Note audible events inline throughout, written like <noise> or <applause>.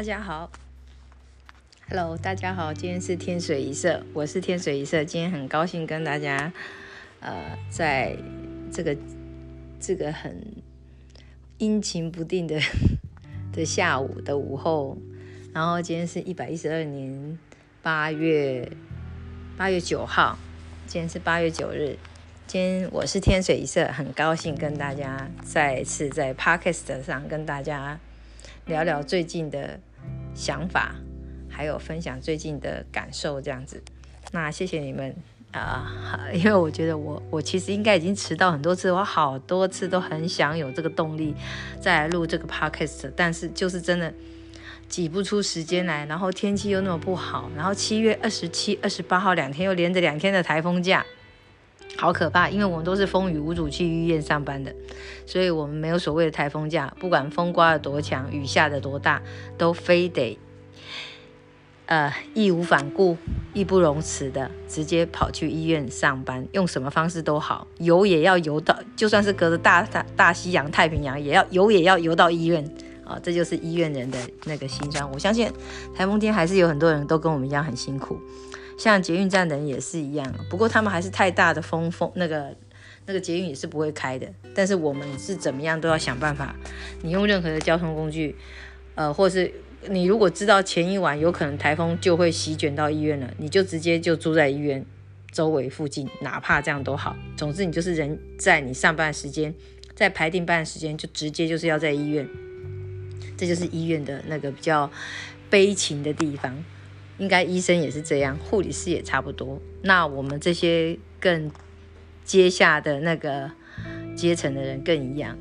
大家好，Hello，大家好，今天是天水一色，我是天水一色，今天很高兴跟大家，呃，在这个这个很阴晴不定的 <laughs> 的下午的午后，然后今天是一百一十二年八月八月九号，今天是八月九日，今天我是天水一色，很高兴跟大家再次在 Podcast 上跟大家。聊聊最近的想法，还有分享最近的感受，这样子。那谢谢你们啊，<laughs> 因为我觉得我我其实应该已经迟到很多次，我好多次都很想有这个动力再来录这个 podcast，但是就是真的挤不出时间来，然后天气又那么不好，然后七月二十七、二十八号两天又连着两天的台风假。好可怕，因为我们都是风雨无阻去医院上班的，所以我们没有所谓的台风假。不管风刮得多强，雨下的多大，都非得呃义无反顾、义不容辞的直接跑去医院上班，用什么方式都好，游也要游到，就算是隔着大大大西洋、太平洋，也要游也要游到医院啊！这就是医院人的那个心酸。我相信台风天还是有很多人都跟我们一样很辛苦。像捷运站的人也是一样，不过他们还是太大的风风那个那个捷运也是不会开的。但是我们是怎么样都要想办法。你用任何的交通工具，呃，或是你如果知道前一晚有可能台风就会席卷到医院了，你就直接就住在医院周围附近，哪怕这样都好。总之你就是人在你上班时间，在排定班的时间就直接就是要在医院，这就是医院的那个比较悲情的地方。应该医生也是这样，护理师也差不多。那我们这些更阶下的那个阶层的人更一样。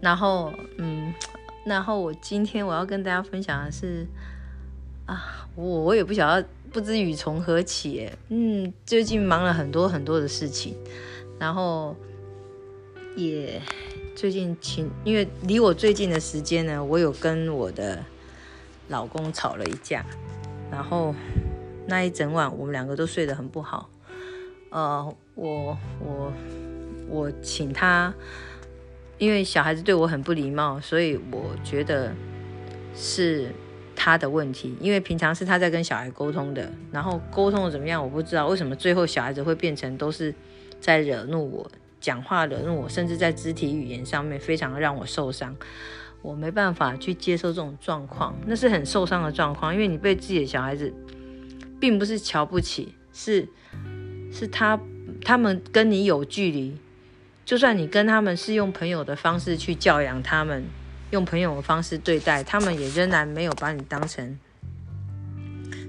然后，嗯，然后我今天我要跟大家分享的是，啊，我我也不晓得，不知雨从何起。嗯，最近忙了很多很多的事情，然后也最近请，因为离我最近的时间呢，我有跟我的老公吵了一架。然后那一整晚，我们两个都睡得很不好。呃，我我我请他，因为小孩子对我很不礼貌，所以我觉得是他的问题。因为平常是他在跟小孩沟通的，然后沟通的怎么样，我不知道为什么最后小孩子会变成都是在惹怒我，讲话惹怒我，甚至在肢体语言上面非常让我受伤。我没办法去接受这种状况，那是很受伤的状况。因为你被自己的小孩子，并不是瞧不起，是是他他们跟你有距离。就算你跟他们是用朋友的方式去教养他们，用朋友的方式对待他们，也仍然没有把你当成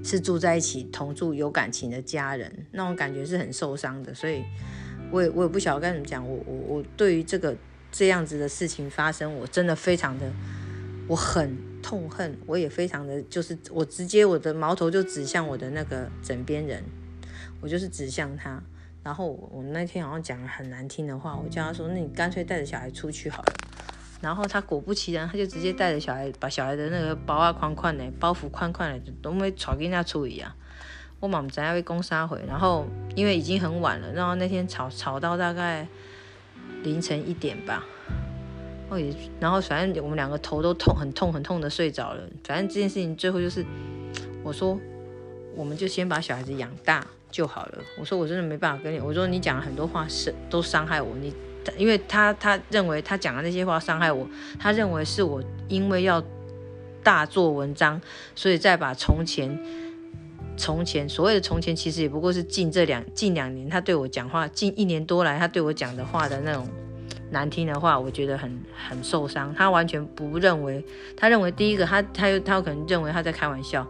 是住在一起同住有感情的家人，那种感觉是很受伤的。所以，我也我也不晓得该怎么讲。我我我对于这个。这样子的事情发生，我真的非常的，我很痛恨，我也非常的，就是我直接我的矛头就指向我的那个枕边人，我就是指向他。然后我那天好像讲了很难听的话，我叫他说：“那你干脆带着小孩出去好了。”然后他果不其然，他就直接带着小孩，把小孩的那个包啊宽宽的，包袱宽宽的，都没吵跟人家处理啊。我妈妈在那边攻杀回，然后因为已经很晚了，然后那天吵吵到大概。凌晨一点吧，哦也，然后反正我们两个头都痛，很痛很痛的睡着了。反正这件事情最后就是，我说我们就先把小孩子养大就好了。我说我真的没办法跟你，我说你讲了很多话是都伤害我，你因为他他认为他讲的那些话伤害我，他认为是我因为要大做文章，所以再把从前。从前所谓的从前，其实也不过是近这两近两年，他对我讲话，近一年多来，他对我讲的话的那种难听的话，我觉得很很受伤。他完全不认为，他认为第一个，他他又他可能认为他在开玩笑。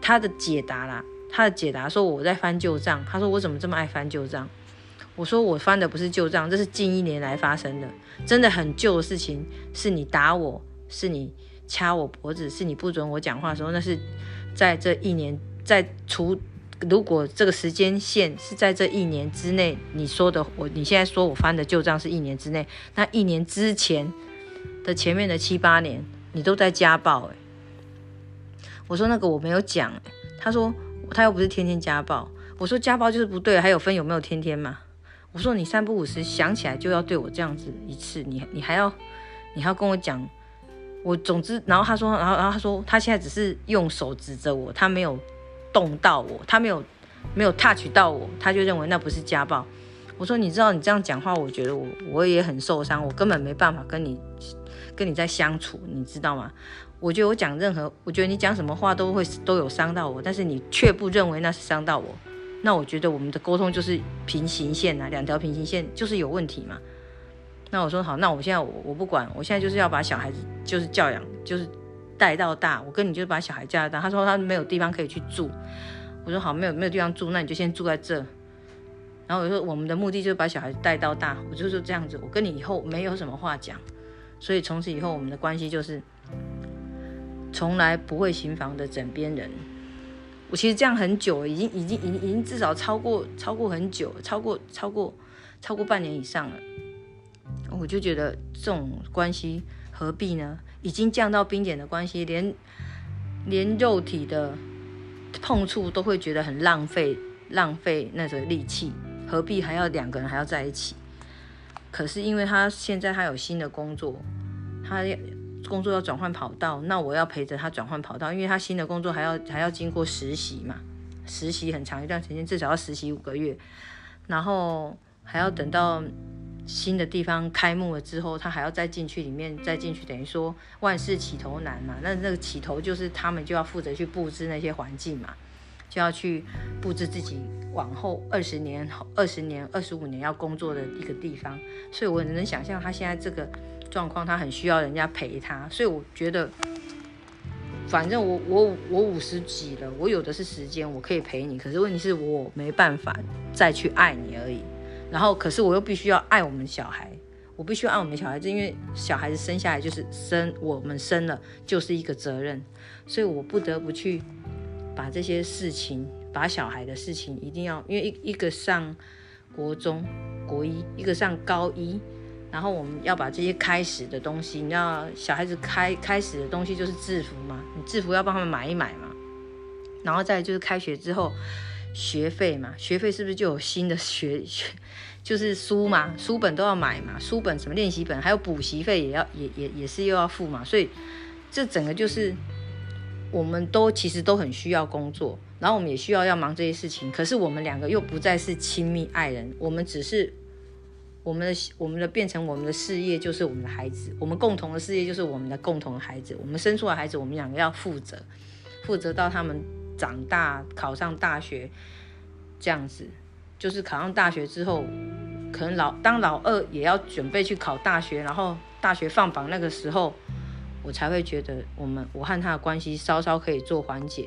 他的解答啦，他的解答说我在翻旧账。他说我怎么这么爱翻旧账？我说我翻的不是旧账，这是近一年来发生的，真的很旧的事情。是你打我，是你掐我脖子，是你不准我讲话的时候，那是在这一年。在除如果这个时间线是在这一年之内，你说的我你现在说我翻的旧账是一年之内，那一年之前的前面的七八年，你都在家暴哎。我说那个我没有讲哎，他说他又不是天天家暴，我说家暴就是不对，还有分有没有天天嘛？我说你三不五时想起来就要对我这样子一次，你你还要你还要跟我讲我总之，然后他说，然后然后他说，他现在只是用手指着我，他没有动到我，他没有没有 touch 到我，他就认为那不是家暴。我说，你知道你这样讲话，我觉得我我也很受伤，我根本没办法跟你跟你在相处，你知道吗？我觉得我讲任何，我觉得你讲什么话都会都有伤到我，但是你却不认为那是伤到我，那我觉得我们的沟通就是平行线啊，两条平行线就是有问题嘛。那我说好，那我现在我我不管，我现在就是要把小孩子就是教养就是带到大，我跟你就把小孩带到大。他说他没有地方可以去住，我说好，没有没有地方住，那你就先住在这。然后我说我们的目的就是把小孩带到大，我就说这样子，我跟你以后没有什么话讲，所以从此以后我们的关系就是从来不会行房的枕边人。我其实这样很久，已经已经已经已经至少超过超过很久，超过超过超过半年以上了。我就觉得这种关系何必呢？已经降到冰点的关系，连连肉体的碰触都会觉得很浪费，浪费那个力气，何必还要两个人还要在一起？可是因为他现在他有新的工作，他工作要转换跑道，那我要陪着他转换跑道，因为他新的工作还要还要经过实习嘛，实习很长一段时间，至少要实习五个月，然后还要等到。新的地方开幕了之后，他还要再进去里面，再进去，等于说万事起头难嘛。那那个起头就是他们就要负责去布置那些环境嘛，就要去布置自己往后二十年、二十年、二十五年要工作的一个地方。所以我能想象他现在这个状况，他很需要人家陪他。所以我觉得，反正我我我五十几了，我有的是时间，我可以陪你。可是问题是我没办法再去爱你而已。然后，可是我又必须要爱我们小孩，我必须要爱我们小孩子，因为小孩子生下来就是生，我们生了就是一个责任，所以我不得不去把这些事情，把小孩的事情一定要，因为一一个上国中国一，一个上高一，然后我们要把这些开始的东西，你知道，小孩子开开始的东西就是制服嘛，你制服要帮他们买一买嘛，然后再就是开学之后。学费嘛，学费是不是就有新的学学，<laughs> 就是书嘛，书本都要买嘛，书本什么练习本，还有补习费也要也也也是又要付嘛，所以这整个就是我们都其实都很需要工作，然后我们也需要要忙这些事情，可是我们两个又不再是亲密爱人，我们只是我们的我们的变成我们的事业就是我们的孩子，我们共同的事业就是我们的共同的孩子，我们生出来孩子，我们两个要负责，负责到他们。长大考上大学，这样子，就是考上大学之后，可能老当老二也要准备去考大学，然后大学放榜那个时候，我才会觉得我们我和他的关系稍稍可以做缓解，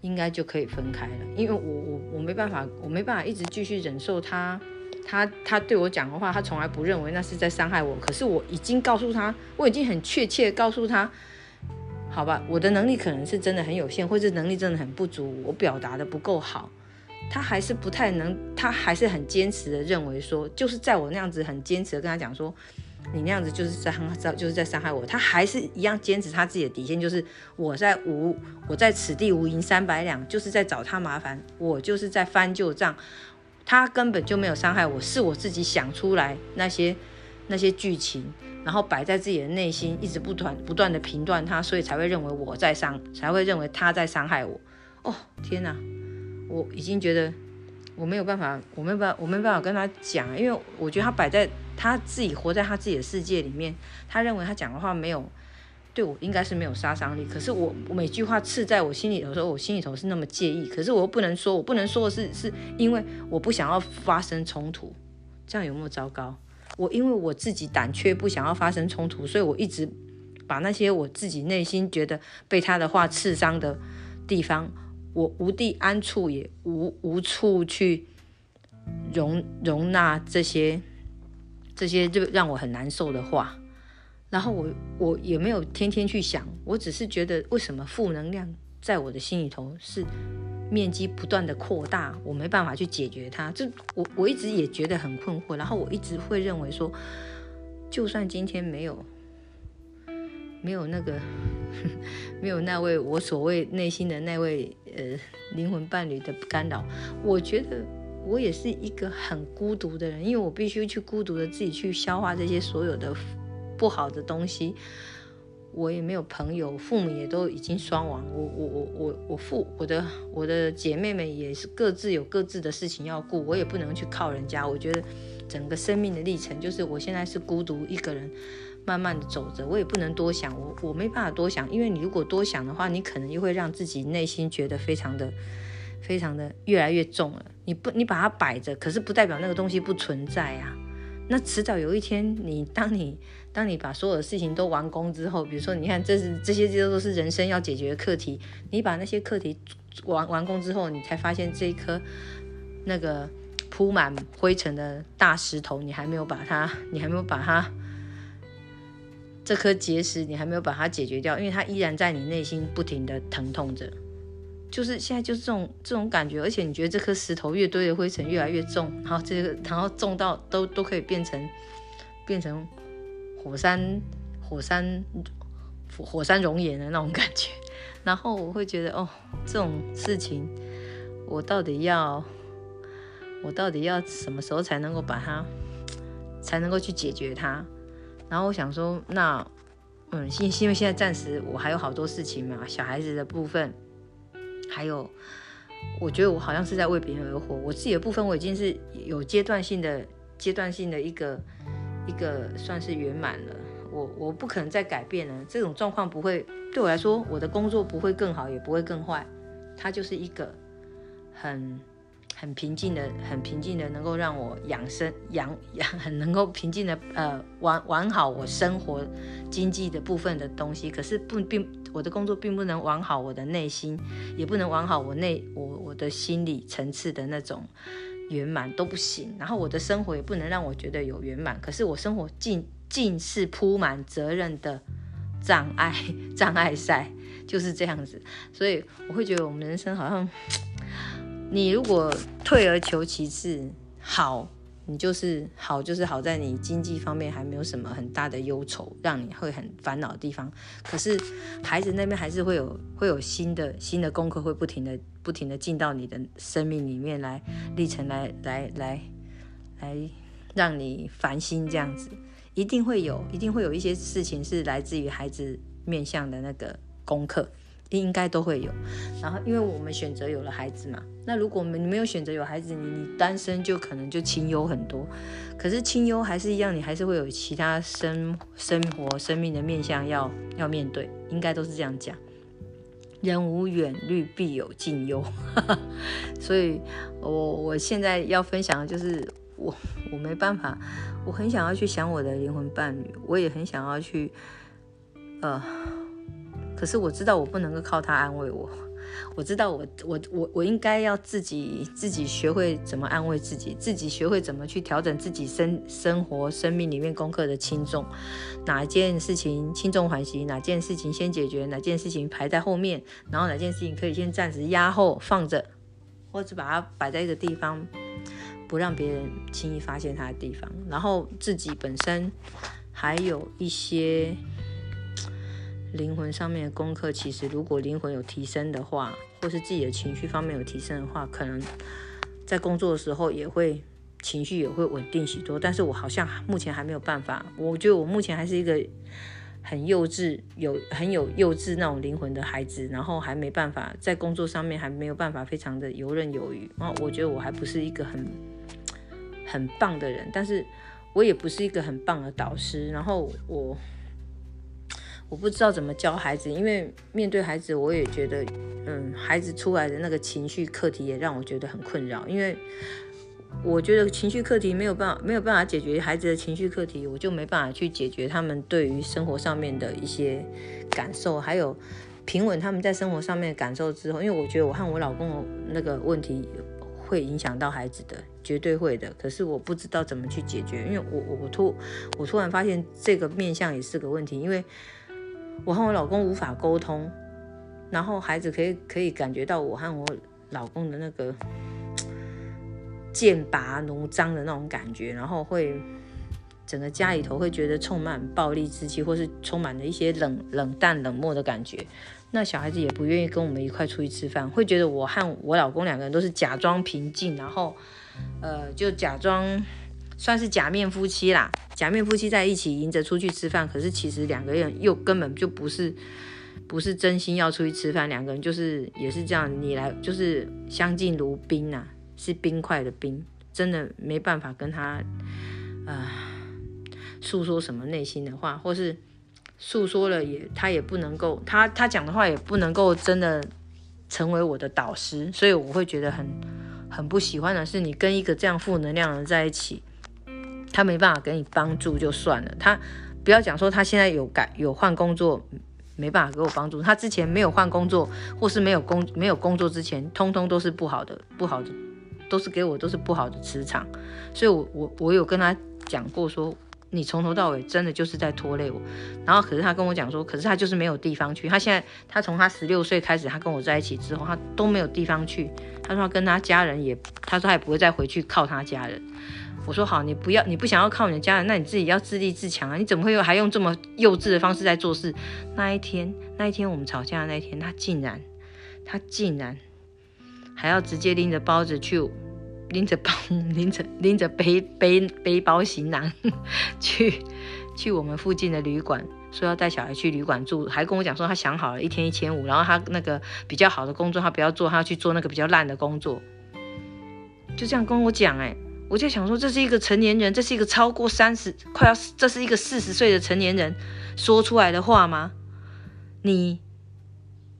应该就可以分开了。因为我我我没办法，我没办法一直继续忍受他，他他对我讲的话，他从来不认为那是在伤害我，可是我已经告诉他，我已经很确切告诉他。好吧，我的能力可能是真的很有限，或者能力真的很不足，我表达的不够好，他还是不太能，他还是很坚持的认为说，就是在我那样子很坚持的跟他讲说，你那样子就是在伤，就是在伤害我，他还是一样坚持他自己的底线，就是我在无，我在此地无银三百两，就是在找他麻烦，我就是在翻旧账，他根本就没有伤害我，是我自己想出来那些那些剧情。然后摆在自己的内心，一直不断不断的评断他，所以才会认为我在伤，才会认为他在伤害我。哦，天哪！我已经觉得我没有办法，我没有办，我没办法跟他讲，因为我觉得他摆在他自己活在他自己的世界里面，他认为他讲的话没有对我应该是没有杀伤力。可是我每句话刺在我心里的时候，我心里头是那么介意，可是我又不能说，我不能说的是，是因为我不想要发生冲突，这样有没有糟糕？我因为我自己胆怯，不想要发生冲突，所以我一直把那些我自己内心觉得被他的话刺伤的地方，我无地安处，也无无处去容容纳这些这些就让我很难受的话。然后我我也没有天天去想，我只是觉得为什么负能量在我的心里头是。面积不断的扩大，我没办法去解决它。这我我一直也觉得很困惑，然后我一直会认为说，就算今天没有没有那个 <laughs> 没有那位我所谓内心的那位呃灵魂伴侣的干扰，我觉得我也是一个很孤独的人，因为我必须去孤独的自己去消化这些所有的不好的东西。我也没有朋友，父母也都已经双亡。我我我我我父我的我的姐妹们也是各自有各自的事情要顾，我也不能去靠人家。我觉得整个生命的历程就是我现在是孤独一个人，慢慢的走着，我也不能多想，我我没办法多想，因为你如果多想的话，你可能又会让自己内心觉得非常的非常的越来越重了。你不你把它摆着，可是不代表那个东西不存在啊。那迟早有一天，你当你当你把所有的事情都完工之后，比如说，你看，这是这些这些都是人生要解决的课题。你把那些课题完完工之后，你才发现这一颗那个铺满灰尘的大石头，你还没有把它，你还没有把它这颗结石，你还没有把它解决掉，因为它依然在你内心不停的疼痛着。就是现在就是这种这种感觉，而且你觉得这颗石头越堆的灰尘越来越重，然后这个然后重到都都可以变成变成火山火山火山熔岩的那种感觉，<laughs> 然后我会觉得哦，这种事情我到底要我到底要什么时候才能够把它才能够去解决它？然后我想说，那嗯，因因为现在暂时我还有好多事情嘛，小孩子的部分。还有，我觉得我好像是在为别人而活。我自己的部分，我已经是有阶段性的、阶段性的一个一个算是圆满了。我我不可能再改变了。这种状况不会对我来说，我的工作不会更好，也不会更坏。它就是一个很。很平静的，很平静的，能够让我养生养养，很能够平静的呃玩玩好我生活经济的部分的东西。可是不并我的工作并不能玩好我的内心，也不能玩好我内我我的心理层次的那种圆满都不行。然后我的生活也不能让我觉得有圆满。可是我生活尽尽是铺满责任的障碍 <laughs> 障碍赛，就是这样子。所以我会觉得我们人生好像。你如果退而求其次，好，你就是好，就是好在你经济方面还没有什么很大的忧愁，让你会很烦恼的地方。可是孩子那边还是会有会有新的新的功课，会不停的不停的进到你的生命里面来历程，来来来来让你烦心这样子，一定会有，一定会有一些事情是来自于孩子面向的那个功课。应该都会有，然后因为我们选择有了孩子嘛，那如果我们你没有选择有孩子，你你单身就可能就清幽很多。可是清幽还是一样，你还是会有其他生生活生命的面向要要面对，应该都是这样讲。人无远虑，必有近忧。<laughs> 所以，我我现在要分享的就是我我没办法，我很想要去想我的灵魂伴侣，我也很想要去，呃。可是我知道我不能够靠他安慰我，我知道我我我我应该要自己自己学会怎么安慰自己，自己学会怎么去调整自己生生活生命里面功课的轻重，哪件事情轻重缓急，哪件事情先解决，哪件事情排在后面，然后哪件事情可以先暂时压后放着，或者把它摆在一个地方，不让别人轻易发现它的地方，然后自己本身还有一些。灵魂上面的功课，其实如果灵魂有提升的话，或是自己的情绪方面有提升的话，可能在工作的时候也会情绪也会稳定许多。但是我好像目前还没有办法，我觉得我目前还是一个很幼稚、有很有幼稚那种灵魂的孩子，然后还没办法在工作上面还没有办法非常的游刃有余。然后我觉得我还不是一个很很棒的人，但是我也不是一个很棒的导师。然后我。我不知道怎么教孩子，因为面对孩子，我也觉得，嗯，孩子出来的那个情绪课题也让我觉得很困扰。因为我觉得情绪课题没有办法，没有办法解决孩子的情绪课题，我就没办法去解决他们对于生活上面的一些感受，还有平稳他们在生活上面的感受之后。因为我觉得我和我老公那个问题会影响到孩子的，绝对会的。可是我不知道怎么去解决，因为我我我突我突然发现这个面相也是个问题，因为。我和我老公无法沟通，然后孩子可以可以感觉到我和我老公的那个剑拔弩张的那种感觉，然后会整个家里头会觉得充满暴力之气，或是充满了一些冷冷淡冷漠的感觉。那小孩子也不愿意跟我们一块出去吃饭，会觉得我和我老公两个人都是假装平静，然后呃就假装算是假面夫妻啦。假面夫妻在一起迎着出去吃饭，可是其实两个人又根本就不是不是真心要出去吃饭，两个人就是也是这样，你来就是相敬如宾呐，是冰块的冰，真的没办法跟他啊诉说什么内心的话，或是诉说了也他也不能够，他他讲的话也不能够真的成为我的导师，所以我会觉得很很不喜欢的是你跟一个这样负能量的人在一起。他没办法给你帮助就算了，他不要讲说他现在有改有换工作，没办法给我帮助。他之前没有换工作，或是没有工没有工作之前，通通都是不好的，不好的都是给我都是不好的磁场。所以，我我我有跟他讲过说，你从头到尾真的就是在拖累我。然后，可是他跟我讲说，可是他就是没有地方去。他现在他从他十六岁开始，他跟我在一起之后，他都没有地方去。他说他跟他家人也，他说他也不会再回去靠他家人。我说好，你不要，你不想要靠你的家人，那你自己要自立自强啊！你怎么会用还用这么幼稚的方式在做事？那一天，那一天我们吵架的那一天，他竟然，他竟然还要直接拎着包子去，拎着包，<laughs> 拎着拎着背背背包行囊去去我们附近的旅馆，说要带小孩去旅馆住，还跟我讲说他想好了，一天一千五，然后他那个比较好的工作他不要做，他要去做那个比较烂的工作，就这样跟我讲，哎。我就想说，这是一个成年人，这是一个超过三十，快要，这是一个四十岁的成年人说出来的话吗？你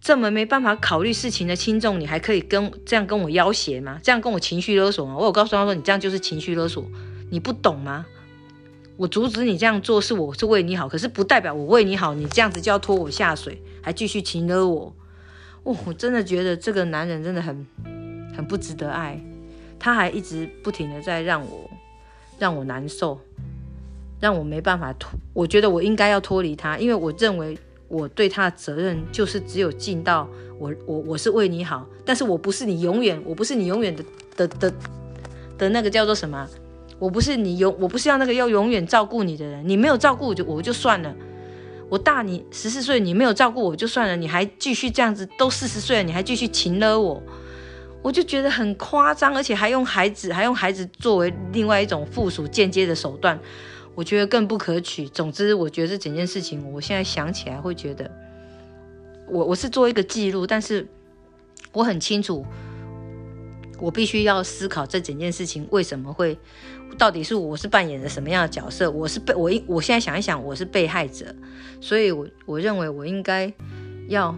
这么没办法考虑事情的轻重，你还可以跟这样跟我要挟吗？这样跟我情绪勒索吗？我有告诉他说，你这样就是情绪勒索，你不懂吗？我阻止你这样做是我是为你好，可是不代表我为你好，你这样子就要拖我下水，还继续情勒我。哦，我真的觉得这个男人真的很很不值得爱。他还一直不停的在让我让我难受，让我没办法脱。我觉得我应该要脱离他，因为我认为我对他的责任就是只有尽到我我我是为你好，但是我不是你永远，我不是你永远的的的的那个叫做什么？我不是你永我不是要那个要永远照顾你的人。你没有照顾我就我就算了，我大你十四岁，你没有照顾我就算了，你还继续这样子，都四十岁了，你还继续勤勒我。我就觉得很夸张，而且还用孩子，还用孩子作为另外一种附属间接的手段，我觉得更不可取。总之，我觉得这整件事情，我现在想起来会觉得，我我是做一个记录，但是我很清楚，我必须要思考这整件事情为什么会，到底是我是扮演着什么样的角色？我是被我一我现在想一想，我是被害者，所以我我认为我应该要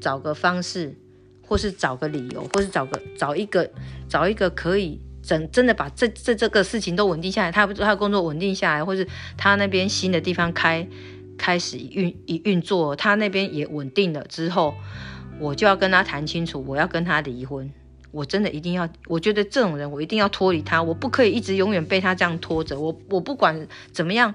找个方式。或是找个理由，或是找个找一个找一个可以真真的把这这这个事情都稳定下来，他不他工作稳定下来，或是他那边新的地方开开始运一运作，他那边也稳定了之后，我就要跟他谈清楚，我要跟他离婚，我真的一定要，我觉得这种人我一定要脱离他，我不可以一直永远被他这样拖着，我我不管怎么样。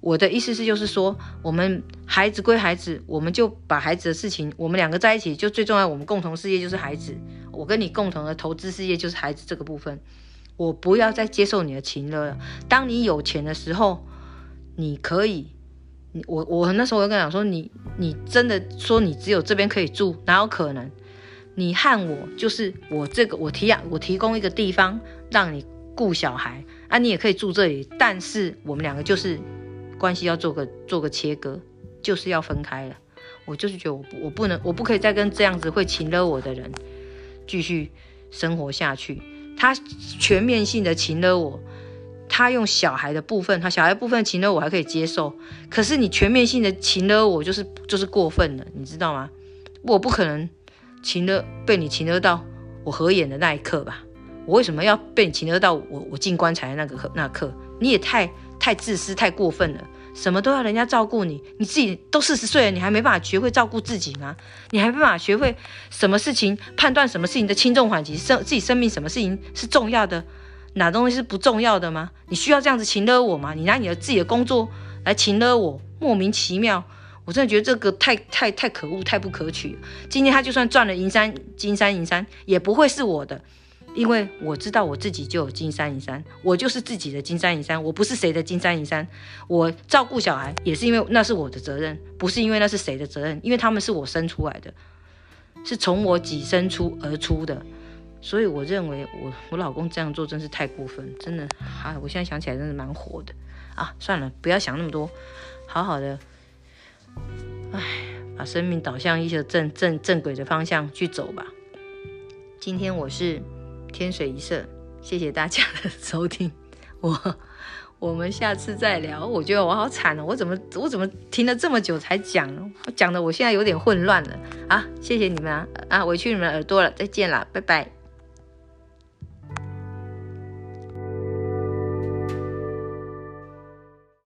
我的意思是，就是说，我们孩子归孩子，我们就把孩子的事情，我们两个在一起，就最重要，我们共同事业就是孩子。我跟你共同的投资事业就是孩子这个部分，我不要再接受你的情了。当你有钱的时候，你可以，我我那时候我就跟他讲说，你你真的说你只有这边可以住，哪有可能？你和我就是我这个，我提养我提供一个地方让你顾小孩啊，你也可以住这里，但是我们两个就是。关系要做个做个切割，就是要分开了。我就是觉得我我不能，我不可以再跟这样子会情勒我的人继续生活下去。他全面性的情勒我，他用小孩的部分，他小孩部分情勒我还可以接受。可是你全面性的情勒我，就是就是过分了，你知道吗？我不可能情勒被你情勒到我合眼的那一刻吧？我为什么要被你情勒到我我进棺材的那个刻那刻？你也太。太自私，太过分了，什么都要人家照顾你，你自己都四十岁了，你还没办法学会照顾自己吗？你还没办法学会什么事情判断什么事情的轻重缓急，生自己生命什么事情是重要的，哪东西是不重要的吗？你需要这样子勤勒我吗？你拿你的自己的工作来勤勒我，莫名其妙，我真的觉得这个太太太可恶，太不可取。今天他就算赚了银山金山银山，也不会是我的。因为我知道我自己就有金山银山，我就是自己的金山银山，我不是谁的金山银山。我照顾小孩也是因为那是我的责任，不是因为那是谁的责任，因为他们是我生出来的，是从我己生出而出的。所以我认为我我老公这样做真是太过分，真的啊！我现在想起来真的蛮火的啊！算了，不要想那么多，好好的，哎，把生命导向一些正正正轨的方向去走吧。今天我是天水一色，谢谢大家的收听，<laughs> 我我们下次再聊。我觉得我好惨哦，我怎么我怎么听了这么久才讲，讲的我现在有点混乱了啊！谢谢你们啊啊，委屈你们耳朵了，再见了，拜拜。